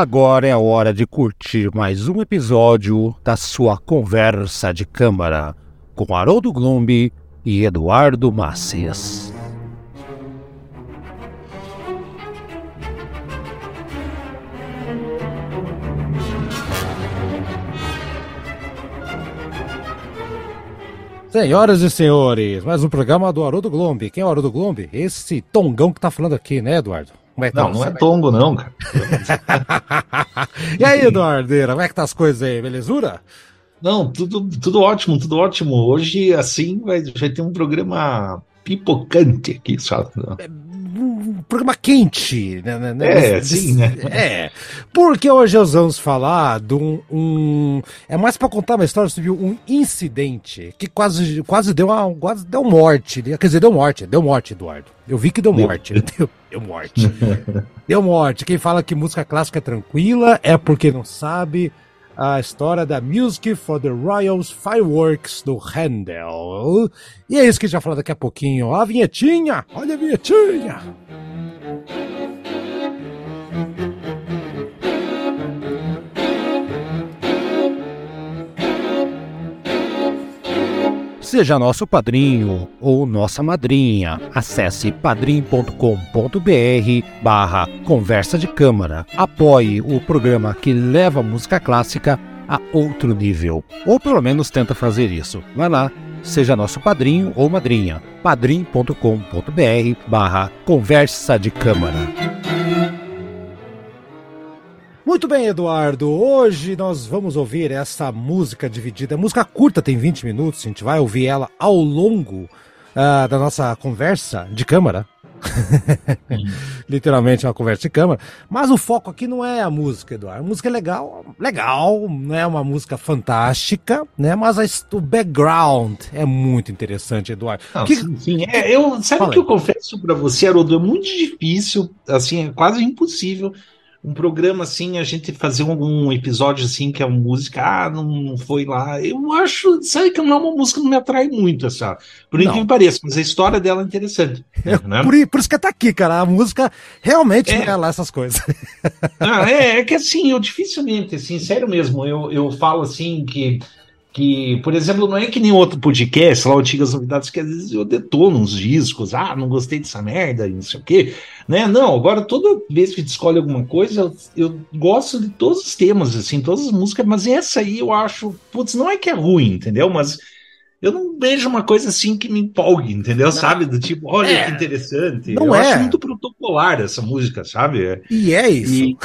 Agora é a hora de curtir mais um episódio da sua conversa de câmara com Haroldo Glombi e Eduardo Macias. Senhoras e senhores, mais um programa do Haroldo Glombi. Quem é o Haroldo Glombi? Esse tongão que tá falando aqui, né, Eduardo? Como é que tá? não, não é tongo não, cara. e aí, Eduardeira, como é que tá as coisas aí? Belezura? Não, tudo, tudo ótimo, tudo ótimo. Hoje, assim, vai, vai ter um programa pipocante aqui, só. Um programa quente, né? né, né é, sim, né? É, porque hoje nós vamos falar de um, um é mais para contar uma história sobre um incidente que quase, quase deu uma, quase deu morte, quer dizer, deu morte, deu morte, Eduardo. Eu vi que deu morte, deu, deu morte, deu morte. Quem fala que música clássica é tranquila é porque não sabe a história da Music for the Royals Fireworks do Handel. E é isso que a gente vai falar daqui a pouquinho. A vinhetinha! Olha a vinhetinha! Seja nosso padrinho ou nossa madrinha. Acesse padrim.com.br barra conversa de câmara. Apoie o programa que leva a música clássica a outro nível. Ou pelo menos tenta fazer isso. Vai lá, seja nosso padrinho ou madrinha. padrim.com.br barra conversa de câmara. Muito bem, Eduardo. Hoje nós vamos ouvir essa música dividida. música curta, tem 20 minutos. A gente vai ouvir ela ao longo uh, da nossa conversa de câmara. Literalmente uma conversa de câmara. Mas o foco aqui não é a música, Eduardo. A música é legal, legal, não é uma música fantástica, né? Mas a, o background é muito interessante, Eduardo. Não, que... Sim, sim. É, eu, sabe o que eu confesso para você, Haroldo? É muito difícil, assim, é quase impossível um programa assim, a gente fazer algum episódio assim que é uma música, ah, não, não foi lá. Eu acho, sabe que não é uma música que não me atrai muito, essa. Por incrível que pareça, mas a história dela é interessante. É, né? por, por, isso que tá aqui, cara. A música realmente é, não é lá essas coisas. Ah, é, é que assim, eu dificilmente, assim, sério mesmo, eu, eu falo assim que que, por exemplo, não é que nem outro podcast, lá, Antigas Novidades, que às vezes eu detono uns discos, ah, não gostei dessa merda, não sei o quê, né? Não, agora toda vez que escolhe alguma coisa, eu, eu, gosto de todos os temas, assim, todas as músicas, mas essa aí eu acho, putz, não é que é ruim, entendeu? Mas eu não vejo uma coisa assim que me empolgue, entendeu? Não. Sabe? Do tipo, olha é. que interessante. Não eu é. acho muito protocolar essa música, sabe? E é isso. E...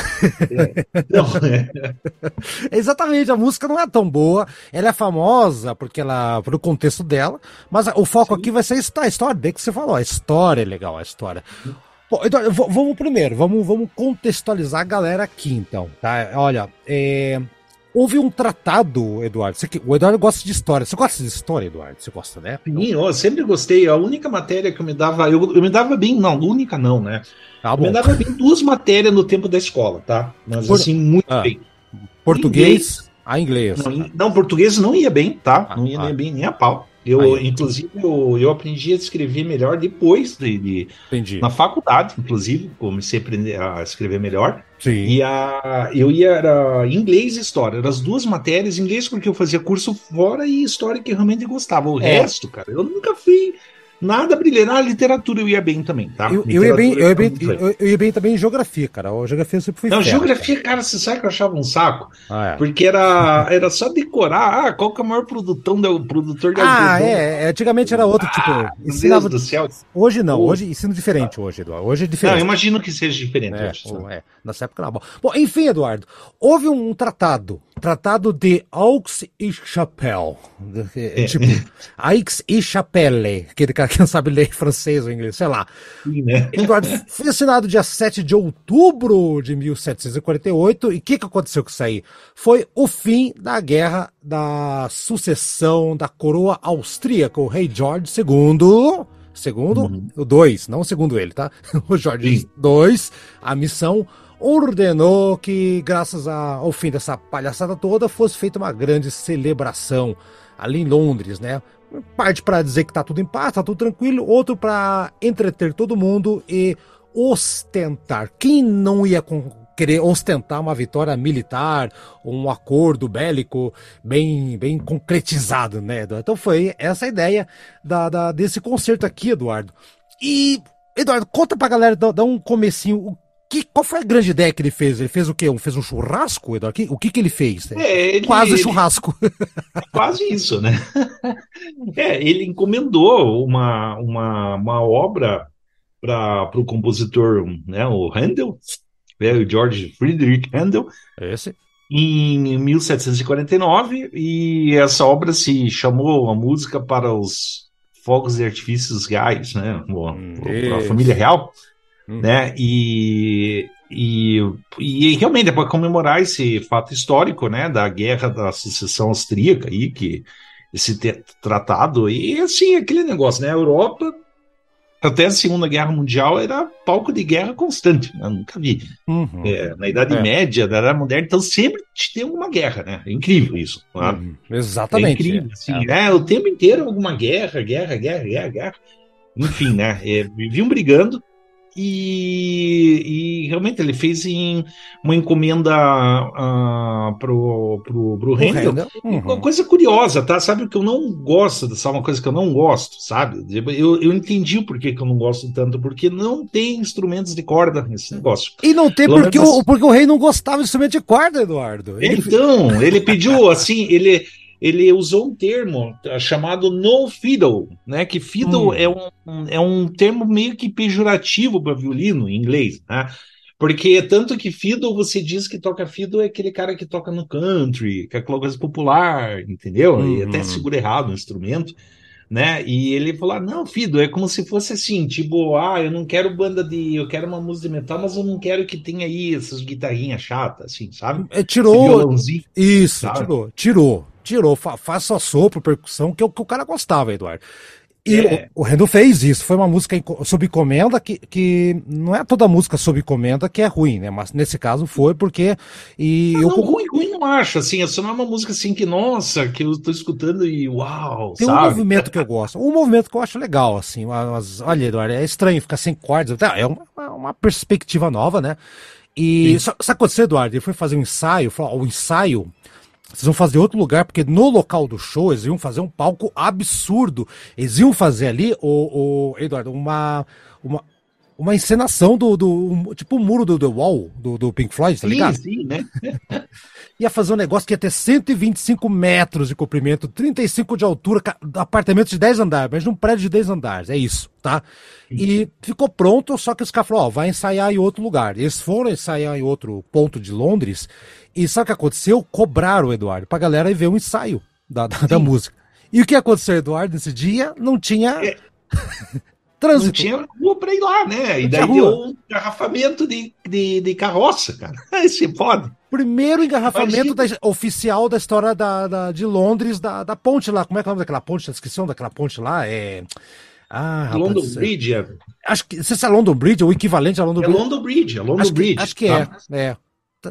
É. Não, é. Exatamente, a música não é tão boa. Ela é famosa porque ela, pelo contexto dela, mas o foco Sim. aqui vai ser a história, bem que você falou, a história é legal, a história. Bom, então, vamos primeiro, vamos, vamos contextualizar a galera aqui, então, tá? Olha, é, Houve um tratado, Eduardo. Você, o Eduardo gosta de história. Você gosta de história, Eduardo? Você gosta, né? Sim, eu sempre gostei. A única matéria que eu me dava. Eu, eu me dava bem. Não, única não, né? Tá eu me dava bem duas matérias no tempo da escola, tá? Mas Por, assim, muito ah, bem. Português inglês, a inglês. Não, não, português não ia bem, tá? Ah, não ia ah. nem bem nem a pau. Eu, Aí, inclusive, eu, eu aprendi a escrever melhor depois de, de na faculdade, inclusive, comecei a aprender a escrever melhor. Sim. E a, eu ia era inglês e história, eram as duas matérias, inglês porque eu fazia curso fora e história que eu realmente gostava. O é. resto, cara, eu nunca fui Nada brilhante. Na literatura eu ia bem também, tá? Eu, eu ia, bem, eu, ia bem, eu, eu, ia bem também em geografia, cara. A geografia eu sempre fui Não, ferro, geografia, cara. cara, você sabe que eu achava um saco? Ah, é. Porque era, era só decorar. Ah, qual que é o maior produtão do, produtor de Ah, é. Antigamente era outro, tipo. Ah, ensinava... Deus do céu. Hoje não, hoje ensino diferente hoje, Eduardo. Hoje é diferente. Não, imagino que seja diferente. É, hoje, é. Nessa época não. Bom enfim, Eduardo, houve um tratado Tratado de Aix-et-Chapelle. É. Tipo, Aix-et-Chapelle. Aquele cara que não sabe ler francês ou inglês, sei lá. Sim, né? foi assinado dia 7 de outubro de 1748. E o que, que aconteceu com isso aí? Foi o fim da guerra da sucessão da coroa austríaca. O rei George II segundo uhum. o 2, não segundo ele, tá? O Jorge 2, a missão ordenou que, graças ao fim dessa palhaçada toda, fosse feita uma grande celebração ali em Londres, né? Parte para dizer que tá tudo em paz, tá tudo tranquilo, outro para entreter todo mundo e ostentar. Quem não ia querer ostentar uma vitória militar, um acordo bélico bem, bem concretizado, né, Eduardo? Então foi essa a ideia da, da, desse concerto aqui, Eduardo. E, Eduardo, conta pra galera, dá, dá um comecinho, o que, qual foi a grande ideia que ele fez? Ele fez o quê? Fez um churrasco, Eduardo? O que, que ele fez? É, ele, quase ele, churrasco. Quase isso, né? É, ele encomendou uma, uma, uma obra para o compositor, né, o Handel, né, o George Friedrich Handel, Esse. em 1749, e essa obra se chamou A Música para os Fogos de Artifícios Reais, né, para a família real, hum. né, e, e, e realmente é para comemorar esse fato histórico, né, da Guerra da Sucessão Austríaca aí, que esse tratado, e assim, aquele negócio, né, a Europa até a Segunda Guerra Mundial era palco de guerra constante, né? nunca vi. Uhum. É, na Idade é. Média, da Era Moderna, então sempre tem alguma guerra, né? É incrível isso. Uhum. Exatamente. É incrível, assim, é. o tempo inteiro alguma guerra, guerra, guerra, guerra, guerra. Enfim, né? É, viviam brigando. E, e, realmente ele fez em uma encomenda uh, pro, pro, pro Handel. Uhum. Uma coisa curiosa, tá? Sabe o que eu não gosto dessa uma coisa que eu não gosto, sabe? Eu, eu entendi o porquê que eu não gosto tanto, porque não tem instrumentos de corda nesse negócio. E não tem porque, o, porque o rei não gostava de instrumento de corda, Eduardo. Ele... Então, ele pediu assim, ele ele usou um termo chamado no fiddle, né? Que fiddle hum. é, um, é um termo meio que pejorativo para violino em inglês, né? Porque tanto que fiddle, você diz que toca fiddle é aquele cara que toca no country, que é aquela coisa popular, entendeu? Uhum. E até segura errado o instrumento, né? E ele falou: ah, não, fiddle é como se fosse assim, tipo, ah, eu não quero banda de. Eu quero uma música de metal, mas eu não quero que tenha aí essas guitarrinhas chatas, assim, sabe? É, tirou. Isso, sabe? tirou, tirou tirou, fa faça sopro, percussão, que é o que o cara gostava, Eduardo. E é. o, o Rendo fez isso, foi uma música sob encomenda, que, que não é toda música sob encomenda que é ruim, né? Mas nesse caso foi porque. E não, eu... não, ruim, ruim não acho, assim, essa não é uma música assim que, nossa, que eu tô escutando e uau, Tem sabe? um movimento que eu gosto, um movimento que eu acho legal, assim, mas, olha, Eduardo, é estranho ficar sem cordas, é uma, uma perspectiva nova, né? E sabe o que aconteceu, Eduardo? Ele foi fazer um ensaio, falou, o ensaio vocês vão fazer outro lugar, porque no local do show eles iam fazer um palco absurdo. Eles iam fazer ali, o, o Eduardo, uma, uma, uma encenação do, do tipo o muro do The Wall, do, do Pink Floyd, tá ligado? Sim, sim, né? ia fazer um negócio que ia ter 125 metros de comprimento, 35 de altura, apartamento de 10 andares, mas num prédio de 10 andares, é isso, tá? E ficou pronto, só que os caras falaram, ó, vai ensaiar em outro lugar. Eles foram ensaiar em outro ponto de Londres, e sabe o que aconteceu? Cobraram o Eduardo pra galera ir ver um ensaio da, da, da música. E o que aconteceu, Eduardo, nesse dia? Não tinha. É. Trânsito. Não tinha rua pra ir lá, né? E daí deu um engarrafamento de, de, de carroça, cara. Esse pode. Primeiro engarrafamento da, oficial da história da, da, de Londres, da, da ponte lá. Como é que é o nome daquela ponte? A descrição daquela ponte lá é. Ah, London rapaz, Bridge. É... Acho que se é London Bridge, ou o equivalente a London é Bridge. É London Bridge, é London acho Bridge. Que, acho que é, é.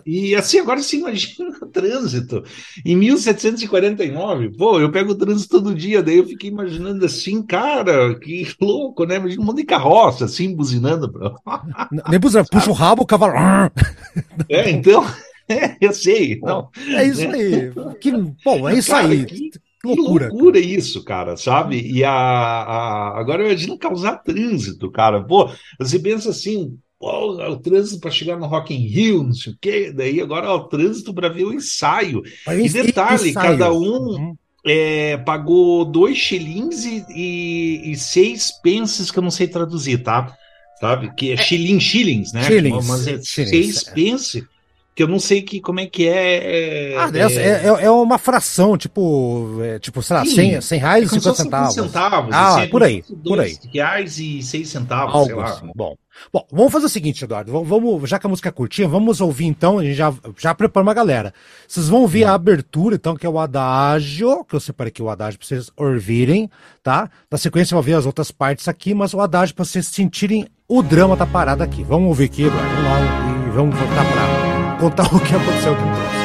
E assim, agora você imagina o trânsito. Em 1749, pô, eu pego o trânsito todo dia, daí eu fiquei imaginando assim, cara, que louco, né? Imagina um monte de carroça, assim, buzinando. Nem buzina, puxa o rabo, o cavalo. É, então, é, eu sei. Não, é isso né? aí. Que, bom, é isso cara, aí. Que, que loucura, loucura isso, cara, sabe? E a, a, agora imagina causar trânsito, cara. Pô, você pensa assim, Pô, o trânsito para chegar no Rock in Rio, não sei o quê. Daí agora ó, o trânsito para ver o ensaio. e detalhe, ensaio. cada um uhum. é, pagou dois shillings e, e, e, seis pences que eu não sei traduzir, tá? Sabe? Que é, é shilling, shillings, né? Shillings, Mas é shillings, seis é. pence que eu não sei que, como é que é. é ah, é, é, é, uma fração, tipo, é, tipo sei lá, 100, 100 reais e 50 centavos. centavos. Ah, assim, por aí, por aí. reais e 6 centavos, Algo sei lá. Assim. Bom. Bom, vamos fazer o seguinte, Eduardo. Vamos, já que a música é curtinha, vamos ouvir então. A gente já, já prepara uma galera. Vocês vão ouvir a abertura, então, que é o adágio, que eu separei aqui o adágio para vocês ouvirem, tá? Na sequência, vou ver as outras partes aqui, mas o adágio para vocês sentirem o drama da parada aqui. Vamos ouvir aqui, Eduardo. Vamos lá e vamos voltar para contar o que aconteceu aqui no próximo.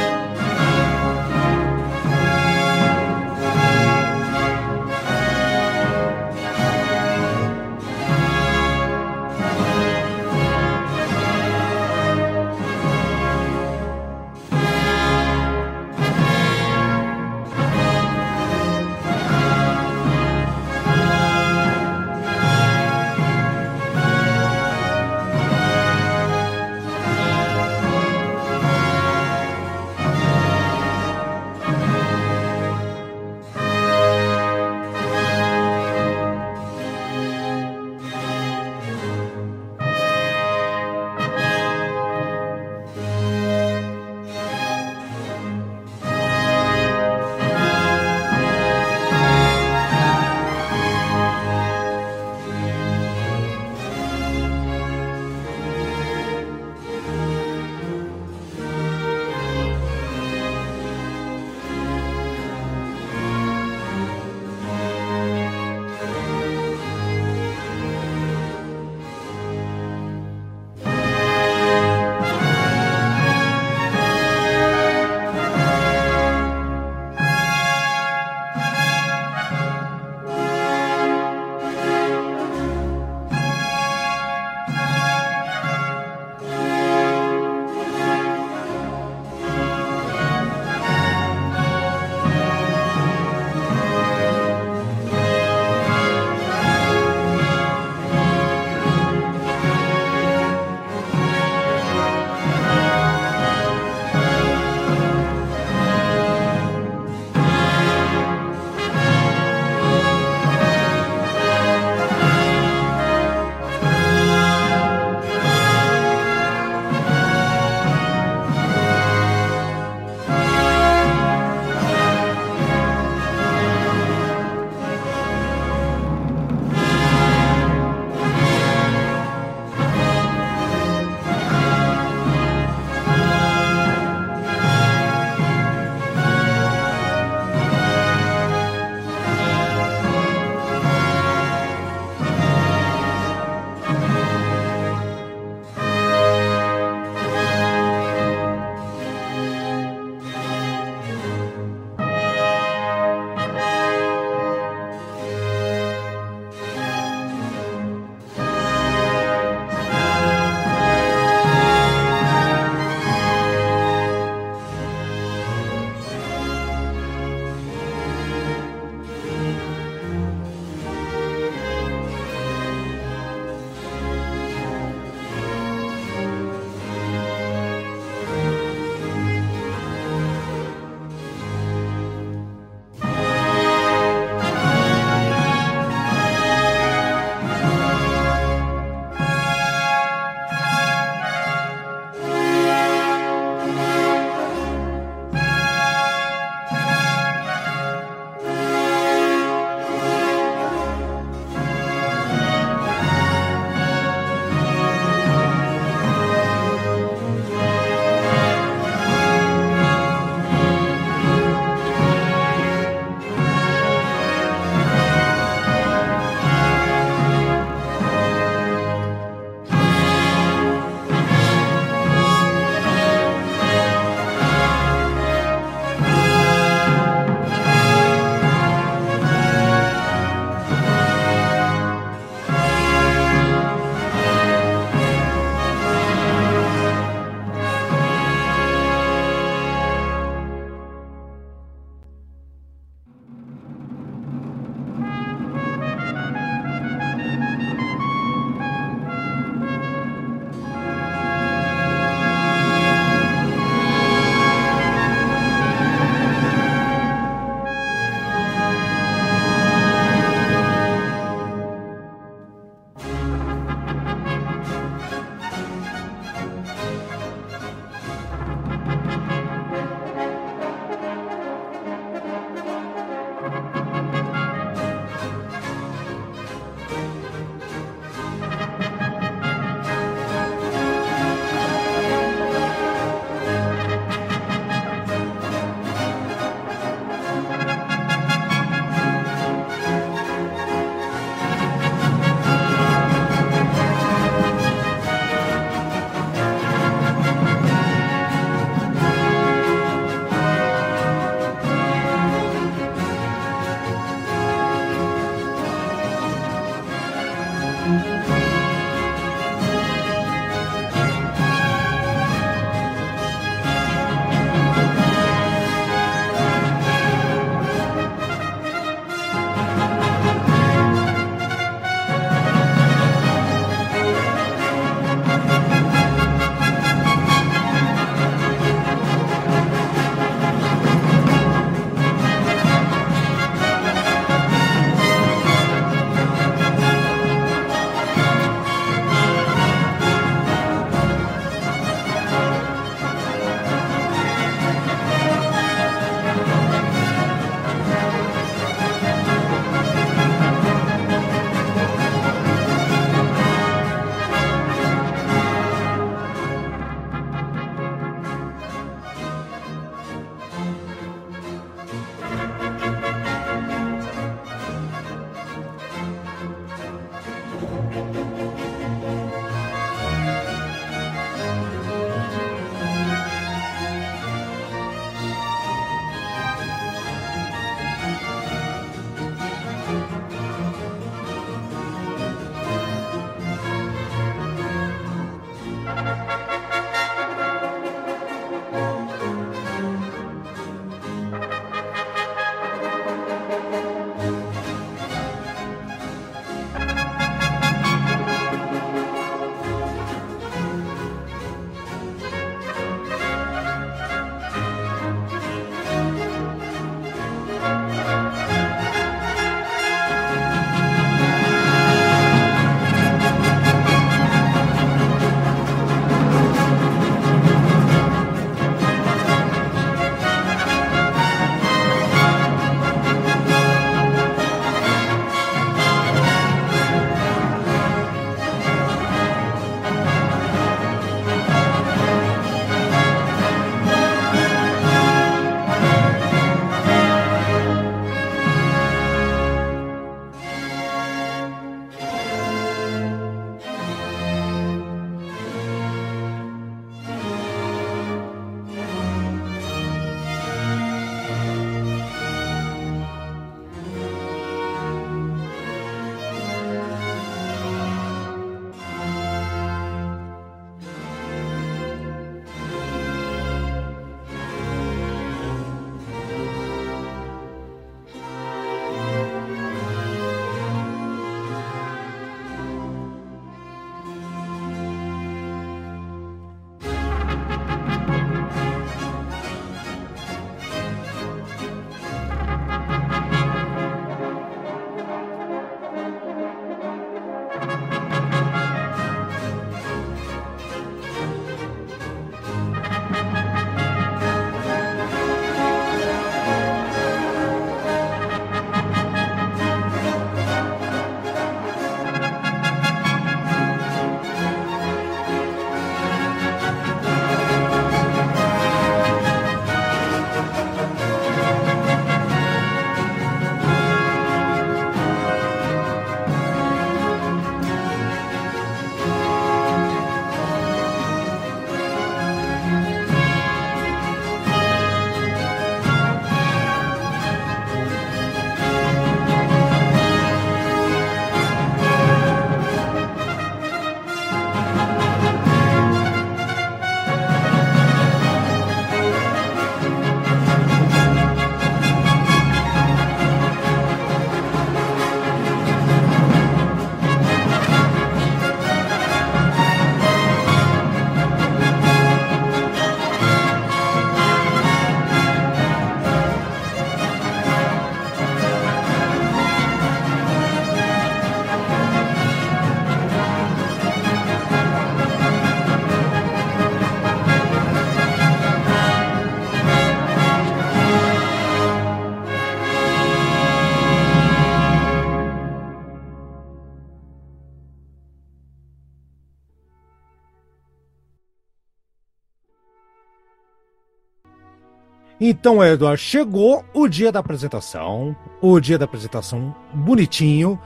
Então, Eduardo, chegou o dia da apresentação, o dia da apresentação bonitinho.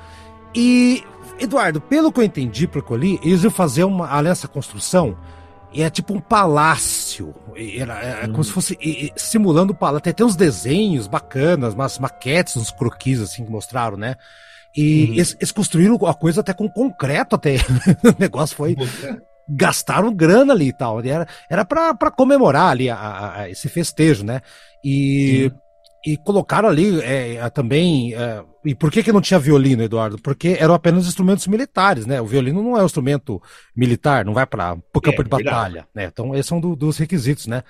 E, Eduardo, pelo que eu entendi, pelo que eu li, eles iam fazer uma, além dessa construção, e é tipo um palácio. Era, é, hum. como se fosse e, e, simulando o palácio. Tem até uns desenhos bacanas, umas maquetes, uns croquis assim que mostraram, né? E uhum. eles, eles, construíram a coisa até com concreto, até. o negócio foi gastaram grana ali e tal. Era, era para comemorar ali a, a, esse festejo, né? E, e colocaram ali é, também. É, e por que, que não tinha violino, Eduardo? Porque eram apenas instrumentos militares, né? O violino não é um instrumento militar, não vai para o campo é, de batalha, né? Então, esses são do, dos requisitos, né?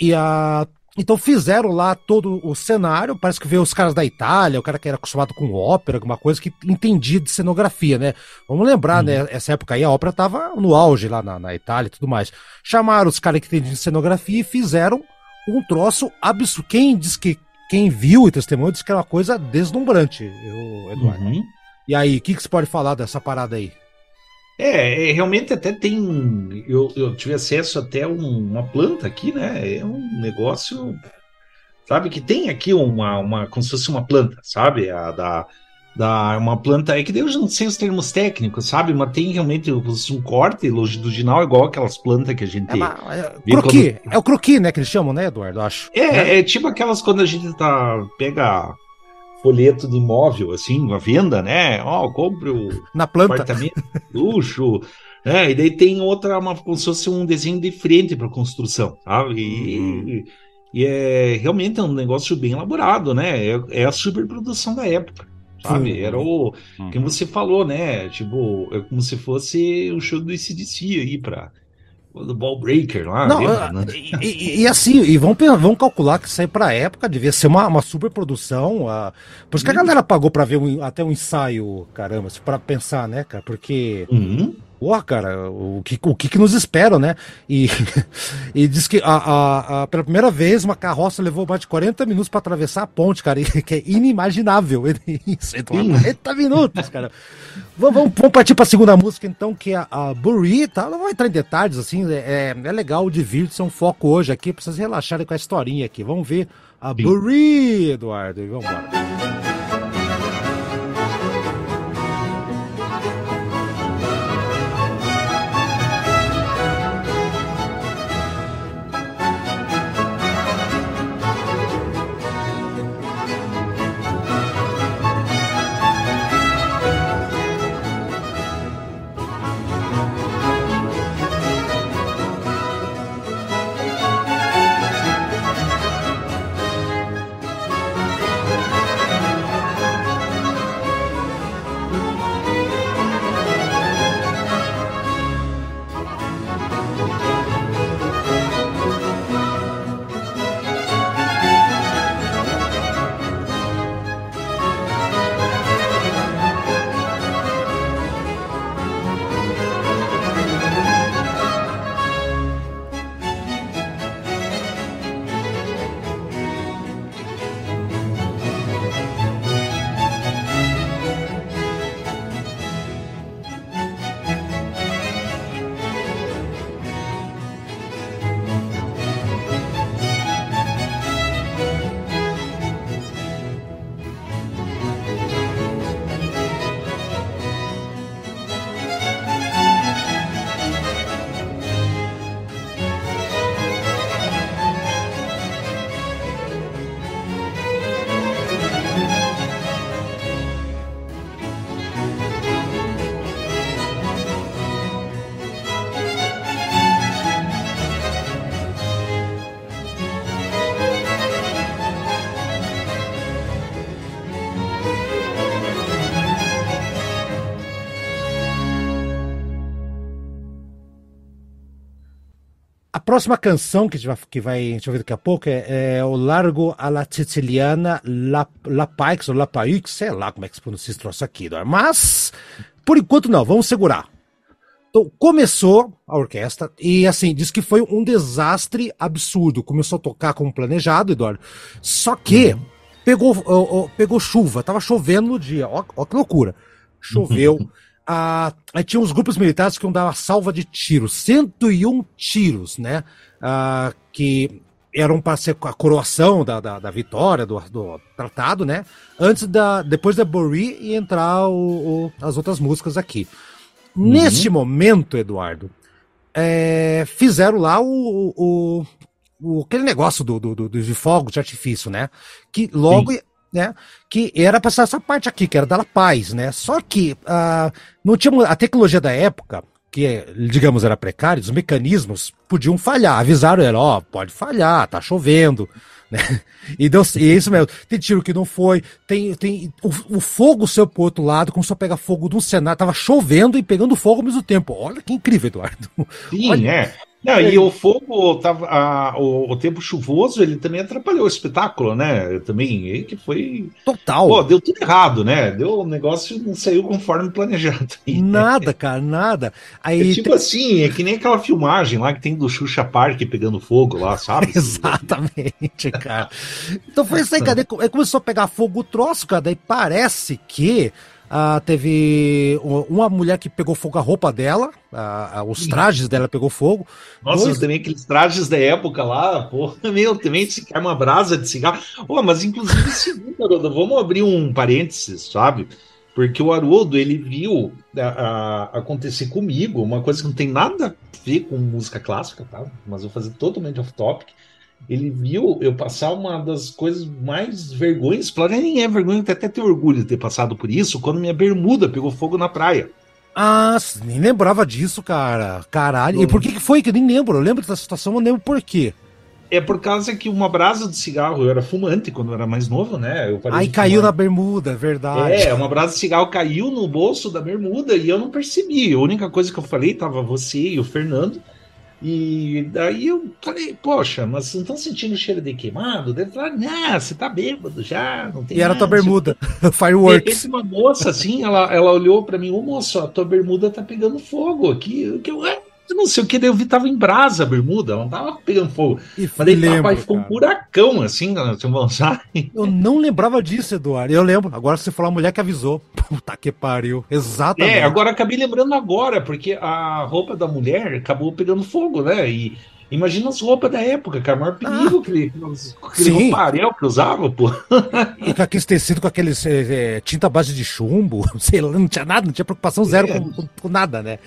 E a então fizeram lá todo o cenário, parece que veio os caras da Itália, o cara que era acostumado com ópera, alguma coisa que entendia de cenografia, né? Vamos lembrar, né? Uhum. Essa época aí a ópera tava no auge lá na, na Itália e tudo mais. Chamaram os caras que entendiam de cenografia e fizeram um troço absurdo. Quem diz que quem viu e testemunhou disse que era uma coisa deslumbrante, eu, Eduardo. Uhum. E aí, o que, que você pode falar dessa parada aí? É, é, realmente até tem. Eu, eu tive acesso até um, uma planta aqui, né? É um negócio, sabe, que tem aqui uma, uma como se fosse uma planta, sabe? A da, da uma planta. É que eu não sei os termos técnicos, sabe? Mas tem realmente um corte longitudinal igual aquelas plantas que a gente. É, uma, é, croqui, quando... é o croqui, né? Que eles chamam, né, Eduardo? Acho. É, né? é tipo aquelas quando a gente tá. pega folheto de imóvel, assim, a venda, né? Ó, oh, compre o Na planta. apartamento luxo. É, e daí tem outra, uma, como se fosse um desenho de frente para construção, sabe? E, Uhum. e é realmente é um negócio bem elaborado, né? É, é a superprodução da época, sabe? Sim. Era o. Uhum. Como você falou, né? Tipo, é como se fosse o show do ICDC aí pra. Do Ball Breaker lá. Não, lembra, ah, né? e, e- assim, e vão, vão calcular que isso aí pra época devia ser uma, uma super produção. ah, por isso que a galera pagou pra ver um- até um ensaio, caramba, pra pensar, né, cara? Porque, Uhum. Porra, cara, o que, o que, que nos espera, né? E, e diz que a, a- a- pela primeira vez uma carroça levou mais de 40 minutos pra atravessar a ponte, cara, que é inimaginável. Isso, então, Sim. 40 minutos, cara. Vamos, vamos, vamos partir pra segunda música, então, que é a Burry, tá? Não vou entrar em detalhes, assim, é, é legal, divirte-se, é um foco hoje aqui, pra vocês relaxarem com a historinha aqui. Vamos ver a Sim. Eduardo, e vamos embora. Próxima canção que a gente vai, que vai, a gente vai ver daqui a pouco é, é o Largo alla Siciliana La, La Paix, ou La Paix, sei lá como é que se pronuncia esse troço aqui, Eduardo. mas por enquanto não, vamos segurar. Então, começou a orquestra e, assim, diz que foi um desastre absurdo. Começou a tocar como planejado, Eduardo. Só que pegou, ó, ó, pegou chuva, tava chovendo no dia. Ó, ó que loucura. Choveu. Ah, aí tinha uns grupos militares que iam dar uma salva de tiros, 101 tiros, né? Ah, que eram para ser a coroação da, da, da vitória do, do, tratado, né? Antes da, depois da Bori e entrar o, o, as outras músicas aqui. Uhum. Neste momento, Eduardo, é, fizeram lá o, o, o, aquele negócio do, do, do, de fogo de artifício, né? Que logo Sim né? Que era para essa parte aqui, que era da paz, né? Só que uh, não tinha a tecnologia da época, que digamos era precária, os mecanismos podiam falhar. Avisaram ela, ó, oh, pode falhar, tá chovendo. Né? E, deu, e é isso mesmo. Tem tiro que não foi, tem, tem o, o fogo saiu pro outro lado, começou a pegar fogo de um cenário, tava chovendo e pegando fogo ao mesmo tempo. Olha que incrível, Eduardo. Sim, Olha, é. Não, e o fogo tava. A, o, o, tempo chuvoso, ele também atrapalhou o espetáculo, né? Também, que foi. Total. Pô, deu tudo errado, né? Deu o negócio não saiu conforme planejado. Aí, nada, né? cara, nada. Aí, é tipo tem... assim, é que nem aquela filmagem lá que tem do Xuxa Park pegando fogo lá, sabe? Exatamente, cara. Então foi isso aí, cara. Aí começou a pegar fogo o troço, cara. Daí parece que. Ah, teve uma mulher que pegou fogo a roupa dela, ah, os trajes dela pegou fogo. Nossa, Dois... também aqueles trajes da época lá, pô, meu, também se cai uma brasa de cigarro. Oh, mas inclusive, Haroldo, vamos abrir um parênteses, sabe? Porque o Haroldo, ele viu a, a, acontecer comigo uma coisa que não tem nada a ver com música clássica, tá? Mas vou fazer totalmente off-topic ele viu eu passar uma das coisas mais vergonhas, para nem é vergonha, até, ter orgulho de ter passado por isso, quando minha bermuda pegou fogo na praia. Ah, nem lembrava disso, cara. Caralho. E por que, que foi que eu nem lembro? Eu lembro dessa situação, mas não lembro por quê. É por causa que uma brasa de cigarro, eu era fumante quando eu era mais novo, né? Eu Aí caiu na bermuda, verdade. É, uma brasa de cigarro caiu no bolso da bermuda e eu não percebi. A única coisa que eu falei tava você e o Fernando. E daí eu falei, poxa, mas não estão sentindo o cheiro de queimado? Deve falar, não, você tá bêbado já, não tem E era nada, tua bermuda, fireworks. uma moça assim, ela, ela olhou para mim, ô moço, a tua bermuda tá pegando fogo aqui. Que eu, eu não sei o que, eu vi, tava em brasa a bermuda, não tava pegando fogo. E Mas daí lembro, papai ficou um cara. buracão assim, na sabe? Eu não lembrava disso, Eduardo. Eu lembro. Agora você falou a mulher que avisou. Puta que pariu. Exatamente. É, agora acabei lembrando agora, porque a roupa da mulher acabou pegando fogo, né? E imagina as roupas da época, cara, o maior perigo, aquele, aquele Sim. rouparel que usava, pô. E com aqueles tecidos com aqueles é, é, tinta base de chumbo, sei lá, não tinha nada, não tinha preocupação zero É. com, com- com nada, né?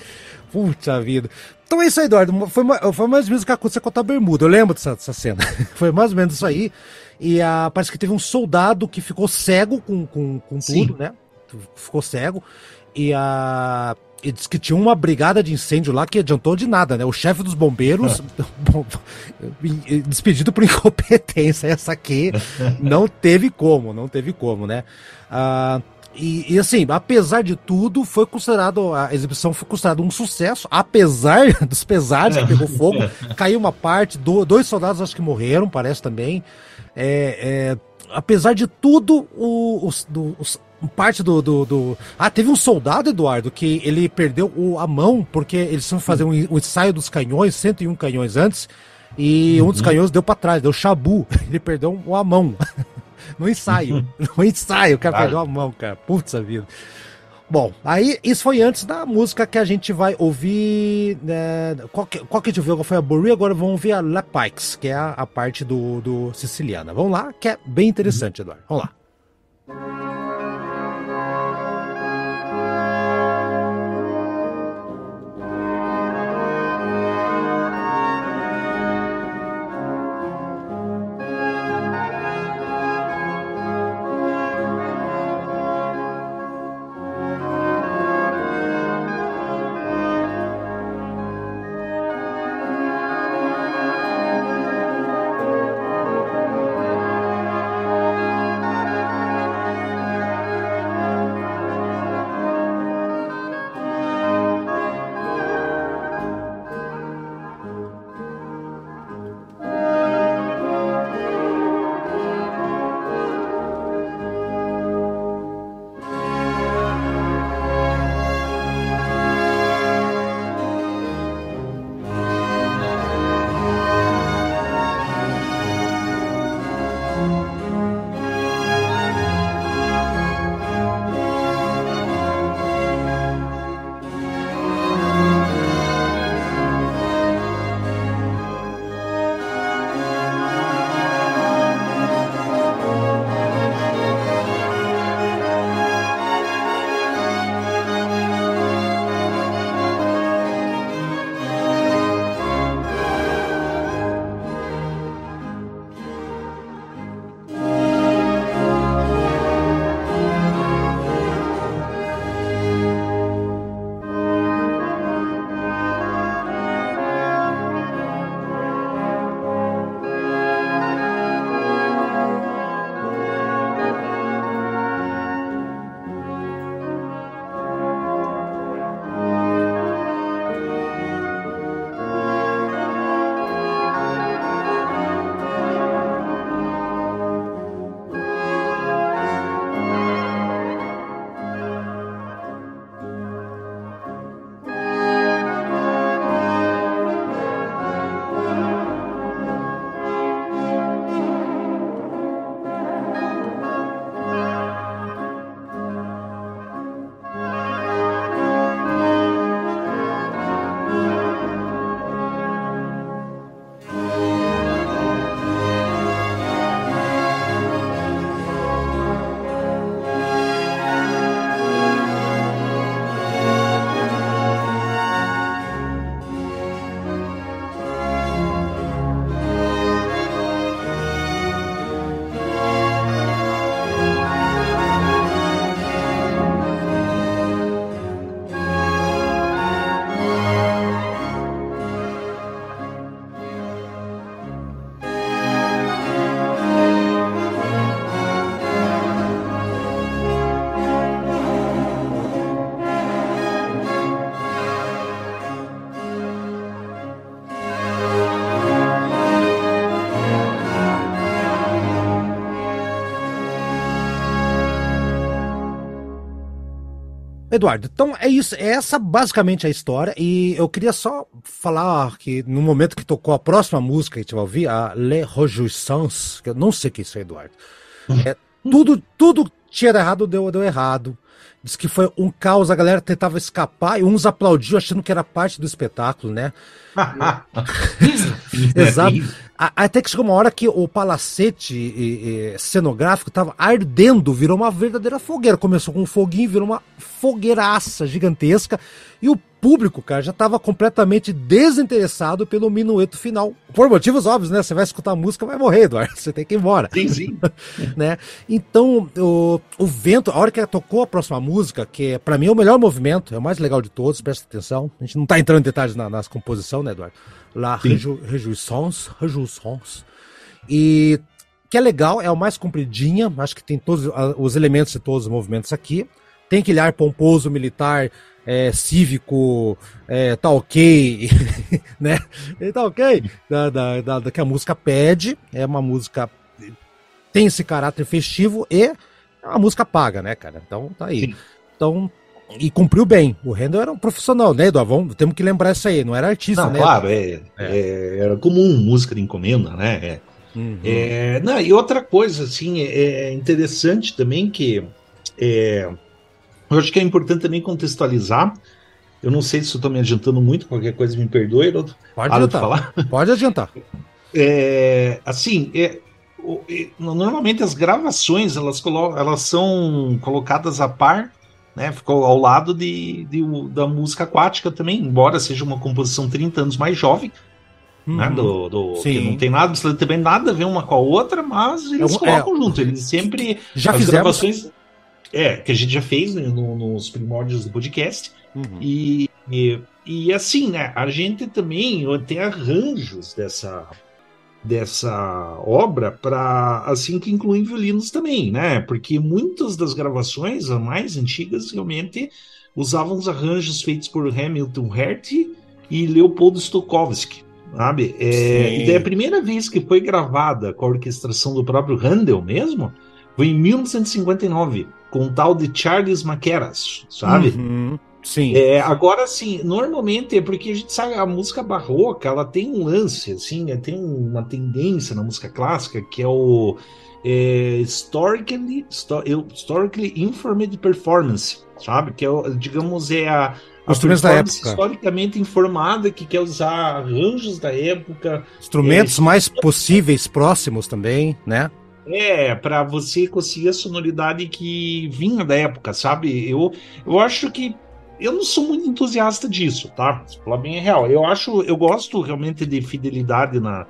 Puta vida. Então é isso aí, Eduardo. Foi, foi mais ou menos o que aconteceu com a bermuda. Eu lembro dessa, dessa cena. foi mais ou menos isso aí. E ah, parece que teve um soldado que ficou cego com, com, com Sim. tudo, né? Ficou cego. E a. E disse que tinha uma brigada de incêndio lá que adiantou de nada, né? O chefe dos bombeiros, bom, despedido por incompetência, essa aqui, não teve como, não teve como, né? Ah, e, e, assim, apesar de tudo, foi considerado, a exibição foi considerada um sucesso, apesar dos pesares que pegou fogo, caiu uma parte, do- dois soldados acho que morreram, parece também. É, é, apesar de tudo, o, os, do- os- parte do, do, do- Ah, teve um soldado, Eduardo, que ele perdeu o- a mão, porque eles iam fazer um, um ensaio dos canhões, 101 canhões antes, e um dos canhões deu pra trás, deu chabu. Ele perdeu a mão. No ensaio. No ensaio, o cara perdeu a mão, cara. Putz a vida. Bom, aí isso foi antes da música que a gente vai ouvir. Né, qual, que, qual que a gente ouviu? Foi a Burry, agora vamos ouvir a La Pikes, que é a, a parte do, do Siciliana. Vamos lá, que é bem interessante, Eduardo. Vamos lá. Eduardo, então é isso, é essa basicamente a história, e eu queria só falar que no momento que tocou a próxima música que a gente vai ouvir, a Le Rejouissance, que eu não sei o que é isso é, Eduardo, é, tudo, tudo tinha errado, deu, deu errado, Diz que foi um caos, a galera tentava escapar e uns aplaudiam achando que era parte do espetáculo, né? Exato. Até que chegou uma hora que o palacete e, e, cenográfico estava ardendo, virou uma verdadeira fogueira. Começou com um foguinho, virou uma fogueiraça gigantesca. E o público, cara, já estava completamente desinteressado pelo minueto final. Por motivos óbvios, né? Você vai escutar a música, vai morrer, Eduardo. Você tem que ir embora. Sim, sim. né? Então, o, o vento, a hora que tocou a próxima música, que é, para mim é o melhor movimento, é o mais legal de todos, presta atenção. A gente não tá entrando em detalhes na, nas composição, né, Eduardo? La Rejouissance, Rejouissance. E que é legal, é o mais compridinha, acho que tem todos os elementos de todos os movimentos aqui. Tem aquele ar pomposo militar é, cívico, é, tá ok, né? E tá ok, da, da, da, da, que a música pede, é uma música tem esse caráter festivo e é uma música paga, né, cara? Então tá aí. Sim. Então, e cumpriu bem. O Handel era um profissional, né, Eduardo? Vamos, temos que lembrar isso aí, não era artista, não, né? Claro, é, é. é, era comum música de encomenda, né? É. Uhum. É, não, e outra coisa, assim, é, é interessante também que é, eu acho que é importante também contextualizar. Eu não sei se estou me adiantando muito, qualquer coisa me perdoe. Pode adiantar. Falar. Pode adiantar. É, assim, é, normalmente as gravações elas, elas são colocadas a par, né? Ficou ao lado de, de, da música aquática também, embora seja uma composição 30 anos mais jovem. Né, uhum. Né, do, do que não tem nada, também nada a ver uma com a outra, mas eles é, colocam é, junto. Eles sempre. Já as fizemos. gravações é, que a gente já fez né, no, nos primórdios do podcast. Uhum. E, e, e, assim, né? A gente também tem arranjos dessa, dessa obra para assim que incluem violinos também, né? Porque muitas das gravações mais antigas realmente usavam os arranjos feitos por Hamilton Hert e Leopold Stokowski. Sabe? É, e daí a primeira vez que foi gravada com a orquestração do próprio Handel mesmo foi em 1959 com o tal de Charles Maqueras, sabe? Uhum, sim. É, agora, sim, normalmente é porque a gente sabe, a música barroca, ela tem um lance, assim, é, tem uma tendência na música clássica que é o é, historically, historically informed performance, sabe? Que é, digamos, é a, a instrumentos da época. historicamente informada que quer usar arranjos da época. Instrumentos é, mais possíveis, próximos também, né? É, para você conseguir a sonoridade que vinha da época, sabe? Eu, eu acho que eu não sou muito entusiasta disso, tá? Se falar bem é real. Eu acho, eu gosto realmente de fidelidade na,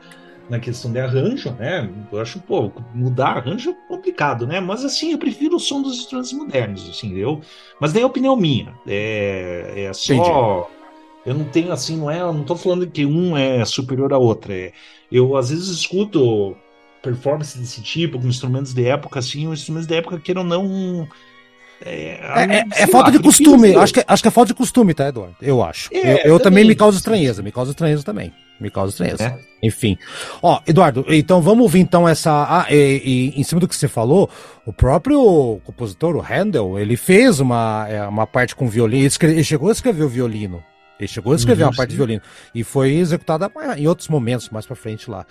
na questão de arranjo, né? Eu acho, pô, mudar arranjo é complicado, né? Mas assim, eu prefiro o som dos instrumentos modernos, assim, eu. Mas daí é opinião minha. É, é só. Entendi. Eu não tenho assim, não é. Eu não tô falando que um é superior a outro. É, eu às vezes escuto performance desse tipo, com instrumentos de época, assim, os instrumentos de época queiram não. É, é, é, é falta lá, de costume. Acho que, acho que é falta de costume, tá, Eduardo? Eu acho. É, eu, eu também, também me causa estranheza, me causa estranheza também. Me causa estranheza. É. Enfim. Ó, Eduardo, então vamos ouvir então essa. Ah, e, e, em cima do que você falou, o próprio compositor, o Handel, ele fez uma, é, uma parte com violino. Ele, escreve, ele chegou a escrever o violino. Ele chegou a escrever uhum, uma parte sim. de violino. E foi executada em outros momentos, mais pra frente lá.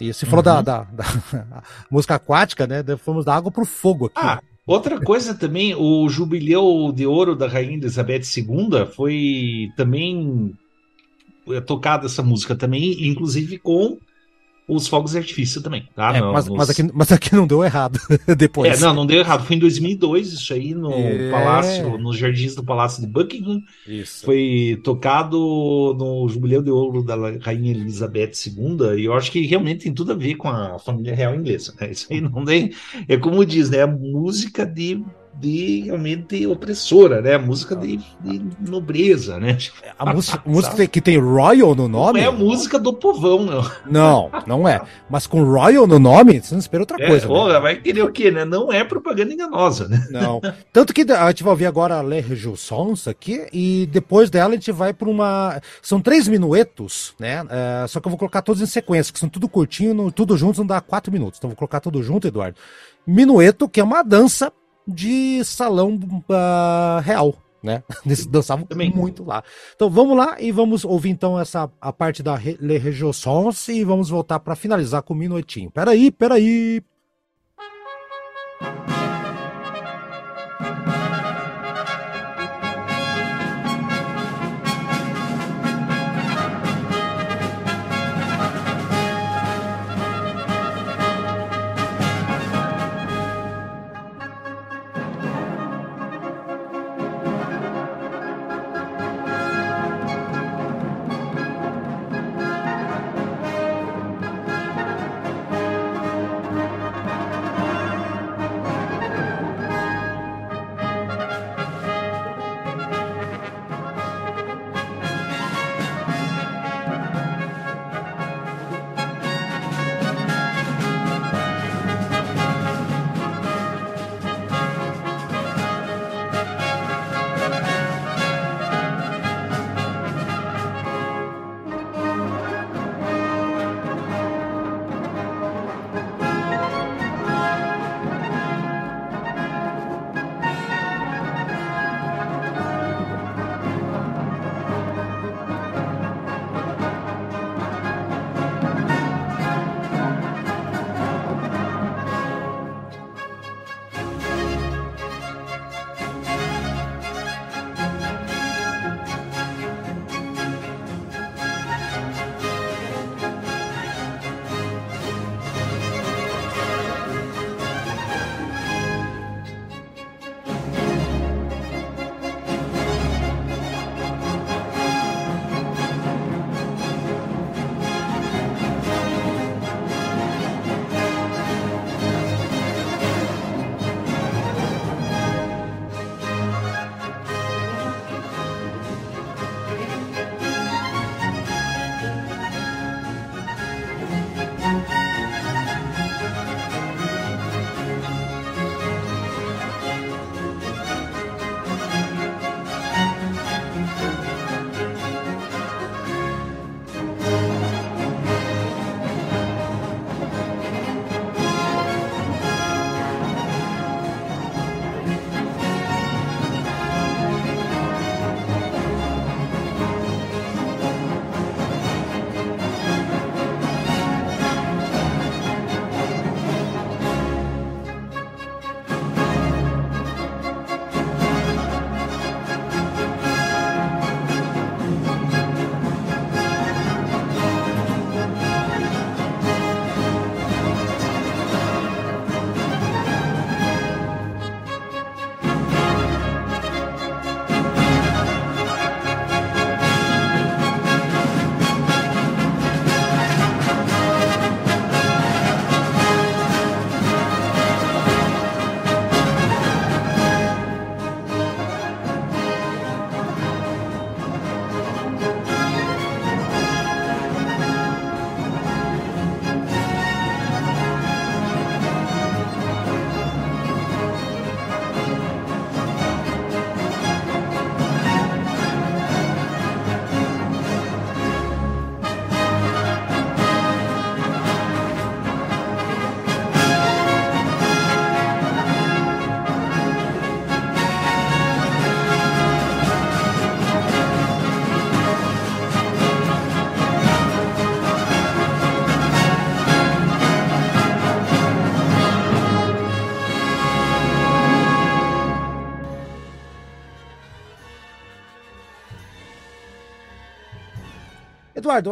E você falou uhum. da, da, da música aquática, né? Fomos da água pro fogo aqui. Ah, outra coisa também, o jubileu de ouro da Rainha Elizabeth II foi também é, tocada essa música também, inclusive com os fogos de artifício também, tá? É, mas, nos... mas, aqui, mas aqui não deu errado depois. É, não, não deu errado. Foi em 2002 isso aí no é... Palácio, nos jardins do Palácio de Buckingham. Isso. Foi tocado no Jubileu de Ouro da Rainha Elizabeth II e eu acho que realmente tem tudo a ver com a família real inglesa. Né? Isso aí não tem... É como diz, né? A música de de realmente opressora, né? Música de, de nobreza, né? A música, música que tem Royal no nome? Não é a música do povão, não. Não, não é. Mas com Royal no nome, você não espera outra é, coisa. Porra, né? vai querer o quê, né? Não é propaganda enganosa, né? Não. Tanto que a gente vai ouvir agora a Le Rejussons aqui, e depois dela a gente vai para uma. São três minuetos, né? É, só que eu vou colocar todos em sequência, que são tudo curtinho, tudo junto não dá quatro minutos. Então vou colocar tudo junto, Eduardo. Minueto, que é uma dança de salão uh, real. né? Eles dançavam Também. muito lá. Então vamos lá e vamos ouvir então essa a parte da Le Regiosons e vamos voltar para finalizar com o minuetinho. Peraí, peraí.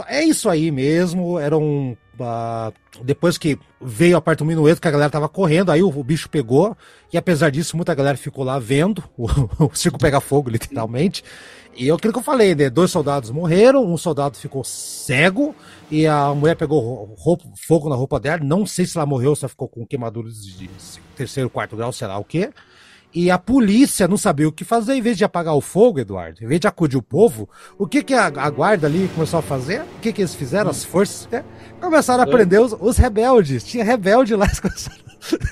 É isso aí mesmo. Era um. Uh, depois que veio a parte do minueto, que a galera tava correndo, aí o, o, bicho pegou. E apesar disso, muita galera ficou lá vendo o, o circo pegar fogo, literalmente. E é aquilo que eu falei, né? Dois soldados morreram, um soldado ficou cego e a mulher pegou roupa, fogo na roupa dela. Não sei se ela morreu, se ela ficou com queimaduras de terceiro, quarto grau, sei lá o quê. E a polícia não sabia o que fazer, em vez de apagar o fogo, Eduardo, em vez de acudir o povo, o que, que a, a guarda ali começou a fazer? O que, que eles fizeram, as forças? Né? Começaram a prender os, os, rebeldes. Tinha rebelde lá.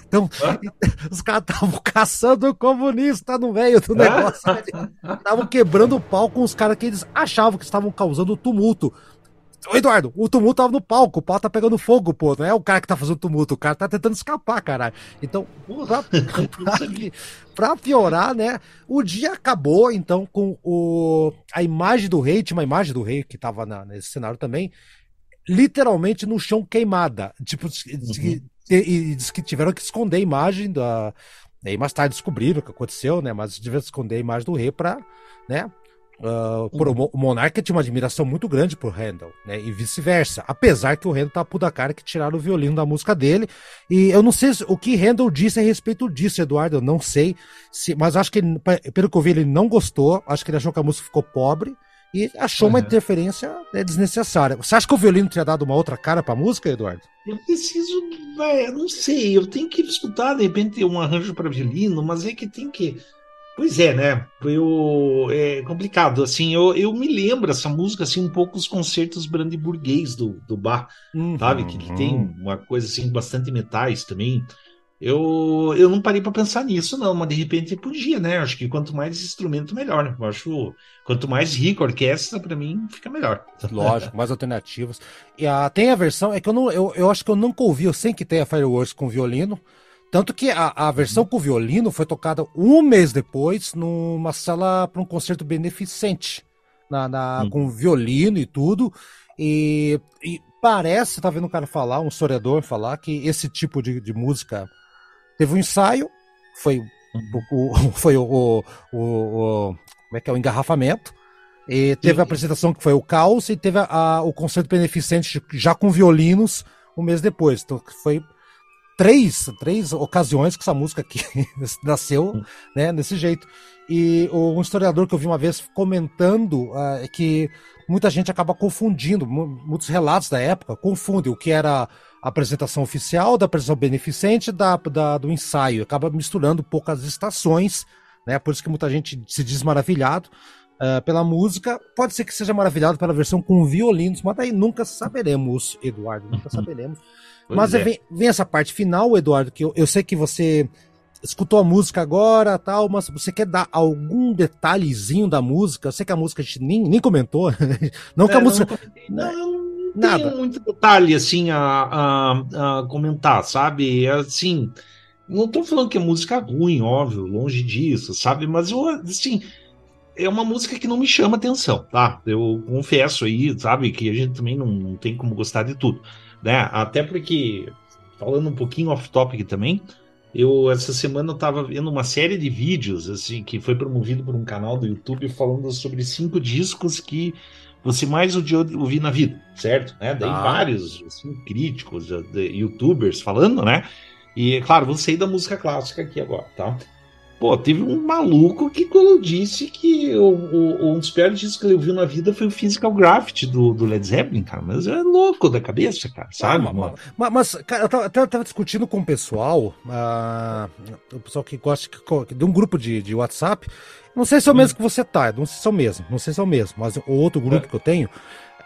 Então, os caras estavam caçando o comunista no meio do negócio. Estavam quebrando o pau com os caras que eles achavam que estavam causando tumulto. Ô, Eduardo, o tumulto tava no palco, o pau tá pegando fogo, pô. Não é o cara que tá fazendo tumulto, o cara tá tentando escapar, caralho. Então, pra, pra, pra, piorar, né? O dia acabou, então, com o, a imagem do rei, tinha uma imagem do rei que tava na, nesse cenário também, literalmente no chão queimada. Tipo, uhum. e diz que tiveram que esconder a imagem da. Aí mais tarde descobriram o que aconteceu, né? Mas tiveram que esconder a imagem do rei pra, né? Uh, uhum. o Monarca tinha uma admiração muito grande por Handel, né? E vice-versa. Apesar que o Handel tá puta cara que tiraram o violino da música dele. E eu não sei o que Handel disse a respeito disso, Eduardo. Eu não sei. Se, mas acho que, pelo que eu vi, ele não gostou. Acho que ele achou que a música ficou pobre. E achou uhum. uma interferência né, desnecessária. Você acha que o violino tinha dado uma outra cara pra música, Eduardo? Eu preciso. Eu não sei. Eu tenho que escutar, de repente, um arranjo para violino, mas é que tem que Pois é, né? Eu, é complicado. Assim, eu, eu me lembro essa música assim um pouco os concertos brandeburguês do, do Bach, uhum, sabe? Que ele tem uma coisa assim bastante metais também. Eu, eu não parei para pensar nisso, não, mas de repente podia, né? Acho que quanto mais instrumento, melhor, né? Eu acho quanto mais rica a orquestra, para mim, fica melhor. Lógico, mais alternativas. E a, tem a versão, é que eu, não, eu, eu acho que eu nunca ouvi, eu sei que tem a Fireworks com violino, tanto que a, a versão com violino foi tocada um mês depois numa sala para um concerto beneficente, na, na com violino e tudo. E, e parece, tá vendo um cara falar, um historiador falar, que esse tipo de, de música teve um ensaio, foi, o, foi o, o, o, como é que é, o engarrafamento, e teve Sim. a apresentação que foi o caos, e teve a, a, o concerto beneficente já com violinos um mês depois. Então foi três, três ocasiões que essa música aqui nasceu né, desse jeito. E um historiador que eu vi uma vez comentando uh, que muita gente acaba confundindo, muitos relatos da época confundem o que era a apresentação oficial, da apresentação beneficente, da, da, do ensaio. Acaba misturando poucas estações, né? Por isso que muita gente se diz maravilhado uh, pela música. Pode ser que seja maravilhado pela versão com violinos, mas aí nunca saberemos, Eduardo, nunca saberemos. Mas é. vem, vem, essa parte final, Eduardo, que eu, eu sei que você escutou a música agora tal, mas você quer dar algum detalhezinho da música? Eu sei que a música a gente nem, nem comentou. não que a é, música. Não, não, Nada. tem muito detalhe assim a, a, a, comentar, sabe? Assim, não tô falando que é música ruim, óbvio, longe disso, sabe? Mas eu, assim, é uma música que não me chama atenção, tá? Eu confesso aí, sabe, que a gente também não, não tem como gostar de tudo né? Até porque, falando um pouquinho off-topic também, eu essa semana eu tava vendo uma série de vídeos assim que foi promovido por um canal do YouTube falando sobre cinco discos que você mais odiou ouvir na vida, certo? Né? Daí ah. vários assim, críticos, youtubers falando, né? E claro, vou sair da música clássica aqui agora, tá? Pô, teve um maluco que quando disse que o, o, um dos piores discos que ele ouviu na vida foi o Physical Graffiti do, do Led Zeppelin, cara. Mas é louco da cabeça, cara, sabe? Ah, mas, mas, cara, eu tava, tava, discutindo com o pessoal, uh, o pessoal que gosta de um grupo de, de WhatsApp. Não sei se é o mesmo hum. que você tá, não sei se é o mesmo, não sei se é o mesmo, mas o outro grupo é. que eu tenho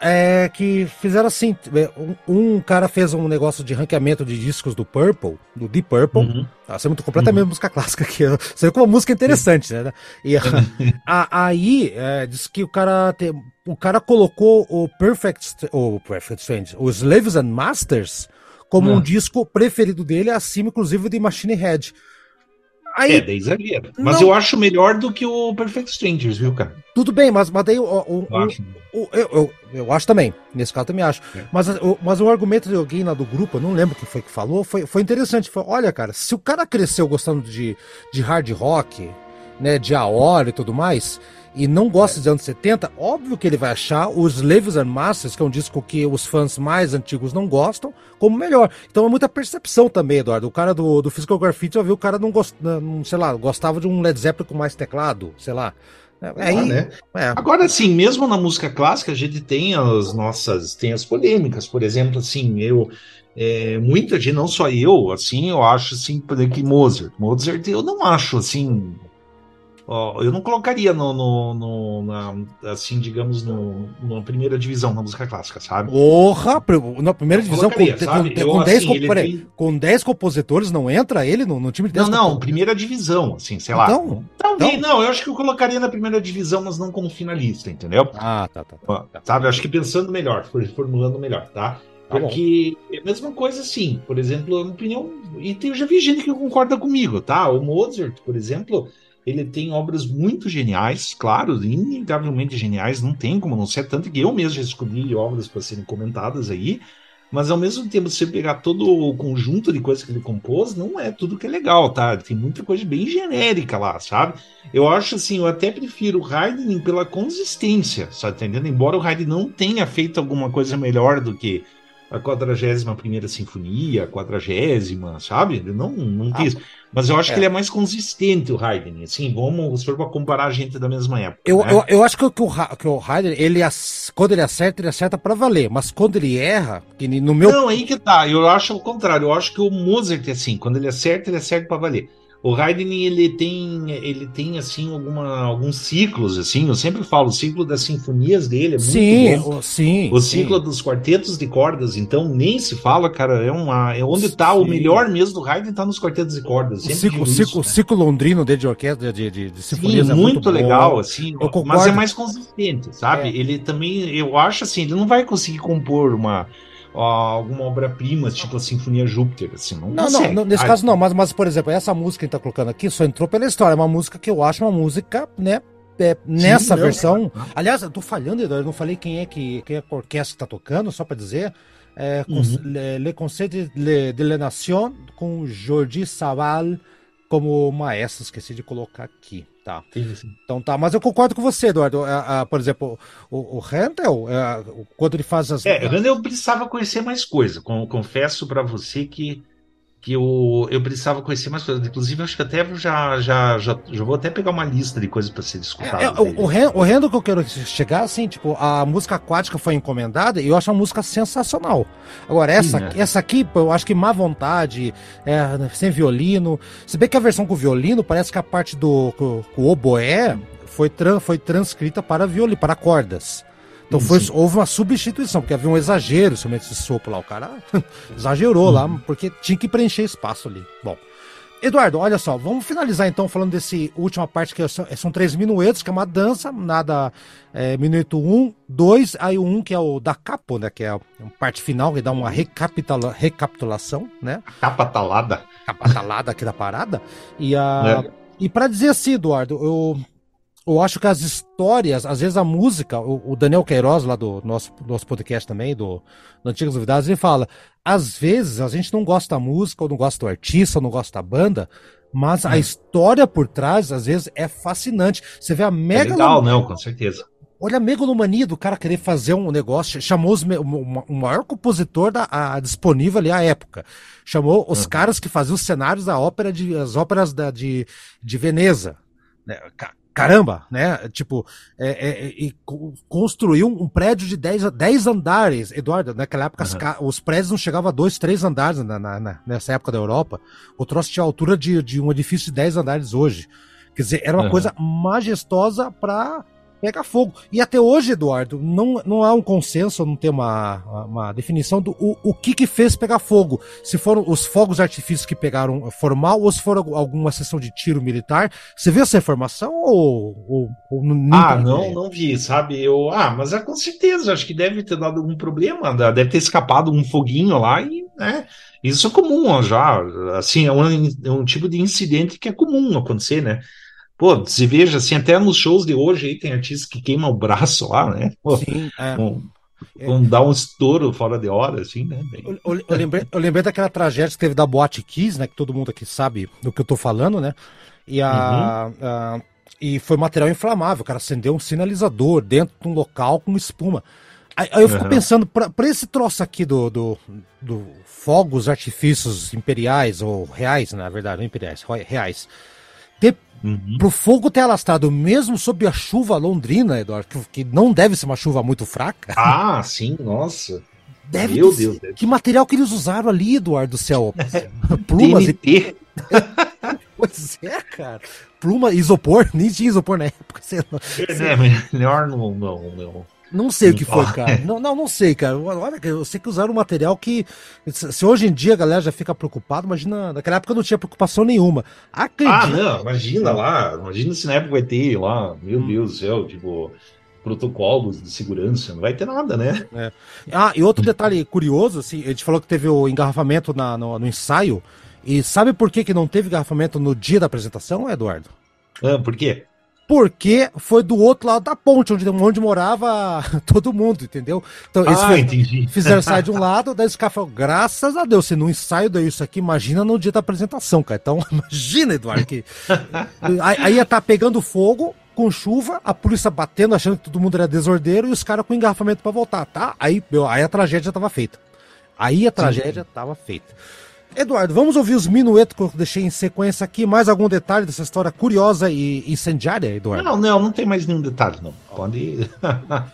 é que fizeram assim: é, um, um, cara fez um negócio de ranqueamento de discos do Purple, do Deep Purple. Uhum. Tá sendo completamente uhum. música clássica aqui. Você vê como uma música interessante, né? E a, aí é, diz que o cara te, o cara colocou o Perfect, o Perfect Strange, os Slaves and Masters como uhum. um disco preferido dele, acima inclusive de Machine Head. Aí, é, daí exagero. Mas não... eu acho melhor do que o Perfect Strangers, viu, cara? Tudo bem, mas, mas daí o, o, eu, acho. O, eu, eu, eu, acho também. Nesse caso também acho. É. Mas, o, mas o argumento de alguém lá do grupo, eu não lembro quem foi que falou, foi, foi interessante. Foi, olha, cara, se o cara cresceu gostando de, de hard rock, né, de Aora e tudo mais, e não gosta é. dos anos 70, óbvio que ele vai achar os Slaves and Masters, que é um disco que os fãs mais antigos não gostam, como melhor. Então é muita percepção também, Eduardo. O cara do, do Physical Graffiti, eu vi o cara não gostava, sei lá, gostava de um Led Zeppelin com mais teclado, sei lá. É, aí, ah, né? é. Agora, sim, mesmo na música clássica, a gente tem as nossas, tem as polêmicas. Por exemplo, assim, eu, é, muita gente, não só eu, assim, eu acho assim, que Mozart. Mozart, eu não acho assim eu não colocaria no, no, no na, assim, digamos, no, na primeira divisão na música clássica, sabe? Porra! Na primeira divisão com, com, com, 10 assim, tem... com 10 compositores não entra ele no, no time de 10 Não, não, primeira divisão, assim, sei lá. Então, Talvez, então... não, eu acho que eu colocaria na primeira divisão, mas não como finalista, entendeu? Ah, tá, tá. tá, tá. Sabe, eu acho que pensando melhor, formulando melhor, tá? Tá Porque é a mesma coisa assim, por exemplo, a opinião. E eu já vi gente que concorda comigo, tá? O Mozart, por exemplo, ele tem obras muito geniais, claro, inegavelmente geniais, não tem como não ser, tanto que eu mesmo já escolhi obras para serem comentadas aí, mas ao mesmo tempo, se você pegar todo o conjunto de coisas que ele compôs, não é tudo que é legal, tá? Tem muita coisa bem genérica lá, sabe? Eu acho assim, eu até prefiro o Haydn pela consistência, sabe? Tá entendendo? Embora o Haydn não tenha feito alguma coisa melhor do que a 41 primeira sinfonia, a 40 sabe? Ele não, não ah, quis. Mas eu acho é. que ele é mais consistente, o Haydn. Assim, vamos, se for para comparar a gente da mesma época. Eu, né? eu, eu, acho que, que, o, que o Haydn, ele, quando ele acerta, ele acerta para valer. Mas quando ele erra, que no meu. Não, aí que tá. Eu acho o contrário. Eu acho que o Mozart é assim. Quando ele acerta, ele acerta para valer. O Haydn ele tem ele tem assim alguma, alguns ciclos assim. Eu sempre falo o ciclo das sinfonias dele é muito sim, bom. O, sim, o ciclo sim. dos quartetos de cordas, então nem se fala, cara. É uma é onde está o melhor mesmo do Haydn está nos quartetos de cordas. O ciclo, o ciclo, né? ciclo londrino dele de orquestra de, de, de sinfonias sim, é muito, muito legal assim. Mas é mais consistente, sabe? É. Ele também eu acho assim ele não vai conseguir compor uma alguma obra-prima, tipo a Sinfonia Júpiter, assim, não Não, consegue. não, nesse caso não, mas, mas, por exemplo, essa música que a gente tá colocando aqui só entrou pela história, é uma música que eu acho uma música, né, é, nessa Sim, versão. Não. Aliás, eu tô falhando, eu não falei quem é que quem é a orquestra que tá tocando, só para dizer. É, uhum. Le, Le Conseil de, de la Nation com Jordi Saval como maestro, esqueci de colocar aqui. Tá. Então tá, mas eu concordo com você, Eduardo. É, é, por exemplo, o, o Handel, é, quando ele faz as. É, o Handel precisava conhecer mais coisa. confesso para você que que eu, eu precisava conhecer mais coisas. Inclusive, acho que até já, já, já, já vou até pegar uma lista de coisas para ser discutada. É, é, o, o Rendo que eu quero chegar, assim, tipo, a música aquática foi encomendada e eu acho uma música sensacional. Agora, essa, Sim, né? essa aqui, eu acho que má vontade, é, sem violino. Se bem que a versão com violino, parece que a parte do com, com o oboé foi, tran, foi transcrita para violino, para cordas. Então foi, houve uma substituição, porque havia um exagero somente esse sopro lá. O cara exagerou uhum. lá, porque tinha que preencher espaço ali. Bom. Eduardo, olha só, vamos finalizar então falando desse última parte que são, são três minuetos, que é uma dança, nada é, minuto um, dois, aí o um que é o da capo, né, que é a parte final, que dá uma recapitula, recapitulação, né? Capa talada. Capa talada aqui da parada. E, a, é. e para dizer assim, Eduardo, eu eu acho que as histórias, às vezes a música, o, o Daniel Queiroz, lá do nosso, nosso podcast também, do, do Antigas Novidades, ele fala: às vezes a gente não gosta da música, ou não gosta do artista, ou não gosta da banda, mas a é. história por trás, às vezes, é fascinante. Você vê a mega. É legal, não, com certeza. Olha a megalomania do cara querer fazer um negócio. Chamou os, o, o maior compositor da, a, disponível ali à época. Chamou os uhum. caras que faziam os cenários da ópera de, as óperas da, de, de Veneza. Caramba, né? Tipo, é, é, é, construiu um prédio de 10, 10 andares. Eduardo, naquela época uhum. os prédios não chegavam a 2, 3 andares na, na, nessa época da Europa. O troço tinha a altura de, de um edifício de 10 andares hoje. Quer dizer, era uma uhum. coisa majestosa para pega fogo. E até hoje, Eduardo, não, não há um consenso, não tem uma, uma definição do o, o que que fez pegar fogo. Se foram os fogos artifícios que pegaram formal ou se foram alguma sessão de tiro militar. Você viu essa informação ou, ou, ou? Ah, não, não vi, sabe? Eu, ah, mas é com certeza, acho que deve ter dado algum problema, deve ter escapado um foguinho lá e, né? Isso é comum já, assim, é um, é um tipo de incidente que é comum acontecer, né? Pô, se veja, assim, até nos shows de hoje aí tem artistas que queimam o braço lá, né? Pô, Sim, é. Um, dar um estouro fora de hora, assim, né? Eu, eu, eu, lembrei, eu lembrei daquela tragédia que teve da Boate Kiss, né? Que todo mundo aqui sabe do que eu tô falando, né? E a, uhum. a e foi material inflamável, o cara acendeu um sinalizador dentro de um local com espuma. Aí, aí eu fico uhum. pensando, para esse troço aqui do, do, do, fogos artifícios imperiais, ou reais, na verdade, não imperiais, reais, ter Uhum. Pro fogo ter alastrado mesmo sob a chuva londrina, Eduardo, que, que não deve ser uma chuva muito fraca. Ah, sim, nossa. Deve Meu Deus, Deus. Que material que eles usaram ali, Eduardo do céu? Plumas TNT. e. Pois é, cara. Pluma, isopor, nem tinha isopor na época. Sei lá. É, melhor não, não, não. Não sei o que foi, cara. Não, não, não sei, cara. Olha, eu sei que usaram um material que. Se hoje em dia a galera já fica preocupada, imagina. Naquela época não tinha preocupação nenhuma. Acredito. Ah, não, imagina lá. Imagina se na época vai ter lá. Meu hum. Deus do céu, tipo protocolos de segurança, não vai ter nada, né? É. Ah, e outro detalhe curioso, assim, a gente falou que teve o engarrafamento na, no, no, ensaio, e sabe por que, que não teve engarrafamento no dia da apresentação, Eduardo? Ah, por quê? Porque foi do outro lado da ponte, onde, onde morava todo mundo, entendeu? Então, eles ah, fizeram, fizeram sair de um lado, daí os caras falaram, graças a Deus, se no ensaio deu isso aqui, imagina no dia da apresentação, cara. Então, imagina, Eduardo, que aí, aí ia estar tá pegando fogo, com chuva, a polícia batendo, achando que todo mundo era desordeiro, e os caras com engarrafamento para voltar, tá? Aí, meu, aí a tragédia tava feita. Aí a tragédia Sim. tava feita. Eduardo, vamos ouvir os minuetos que eu deixei em sequência aqui. Mais algum detalhe dessa história curiosa e incendiária, Eduardo? Não, não, não tem mais nenhum detalhe, não. Pode ir.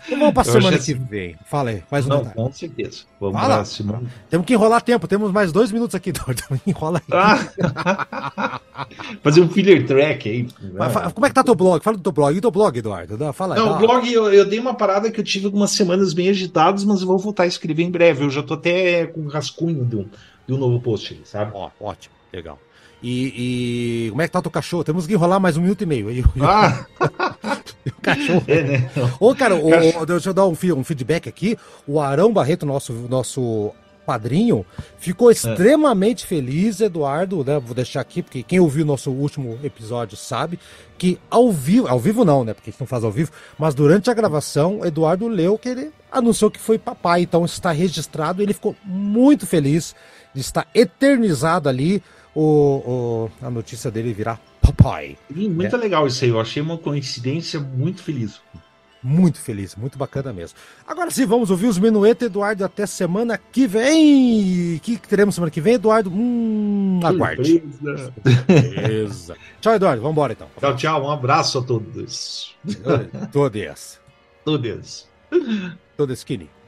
Então vamos para a semana que vem. Fala aí, mais um não, detalhe. Com certeza. Vamos Fala. semana. Temos que enrolar tempo, temos mais dois minutos aqui, Eduardo. Enrola aí. Ah. Fazer um filler track aí. Mas, como é que tá teu blog? Fala do teu blog. E teu blog, Eduardo? Fala aí. Não, o blog, eu, eu, dei uma parada que eu tive algumas semanas bem agitadas, mas eu vou voltar a escrever em breve. Eu já tô até com rascunho de um um novo post, sabe? Ó, ótimo, legal. E, e, como é que tá o teu cachorro? Temos que enrolar mais um minuto e meio. Ah! o cachorro. É, né? Ô, cara, o, deixa eu dar um, um, feedback aqui. O Arão Barreto, nosso, nosso padrinho, ficou é. extremamente é. feliz, Eduardo, né? Vou deixar aqui, porque quem ouviu nosso último episódio sabe que ao vivo, ao vivo não, né? Porque a gente não faz ao vivo, mas durante a gravação, Eduardo leu que ele anunciou que foi papai, então está registrado. Ele ficou muito feliz estar eternizado ali o, o a notícia dele virar papai. muito é. legal isso aí, eu achei uma coincidência muito feliz. Muito feliz, muito bacana mesmo. Agora sim, vamos ouvir os Menueta, Eduardo, até semana que vem. O que teremos semana que vem, Eduardo? Hum, aguarde. Beleza. tchau, Eduardo. Vamos embora então. Tchau, tchau. Um abraço a todos. Todos. Todos. Todos skinny.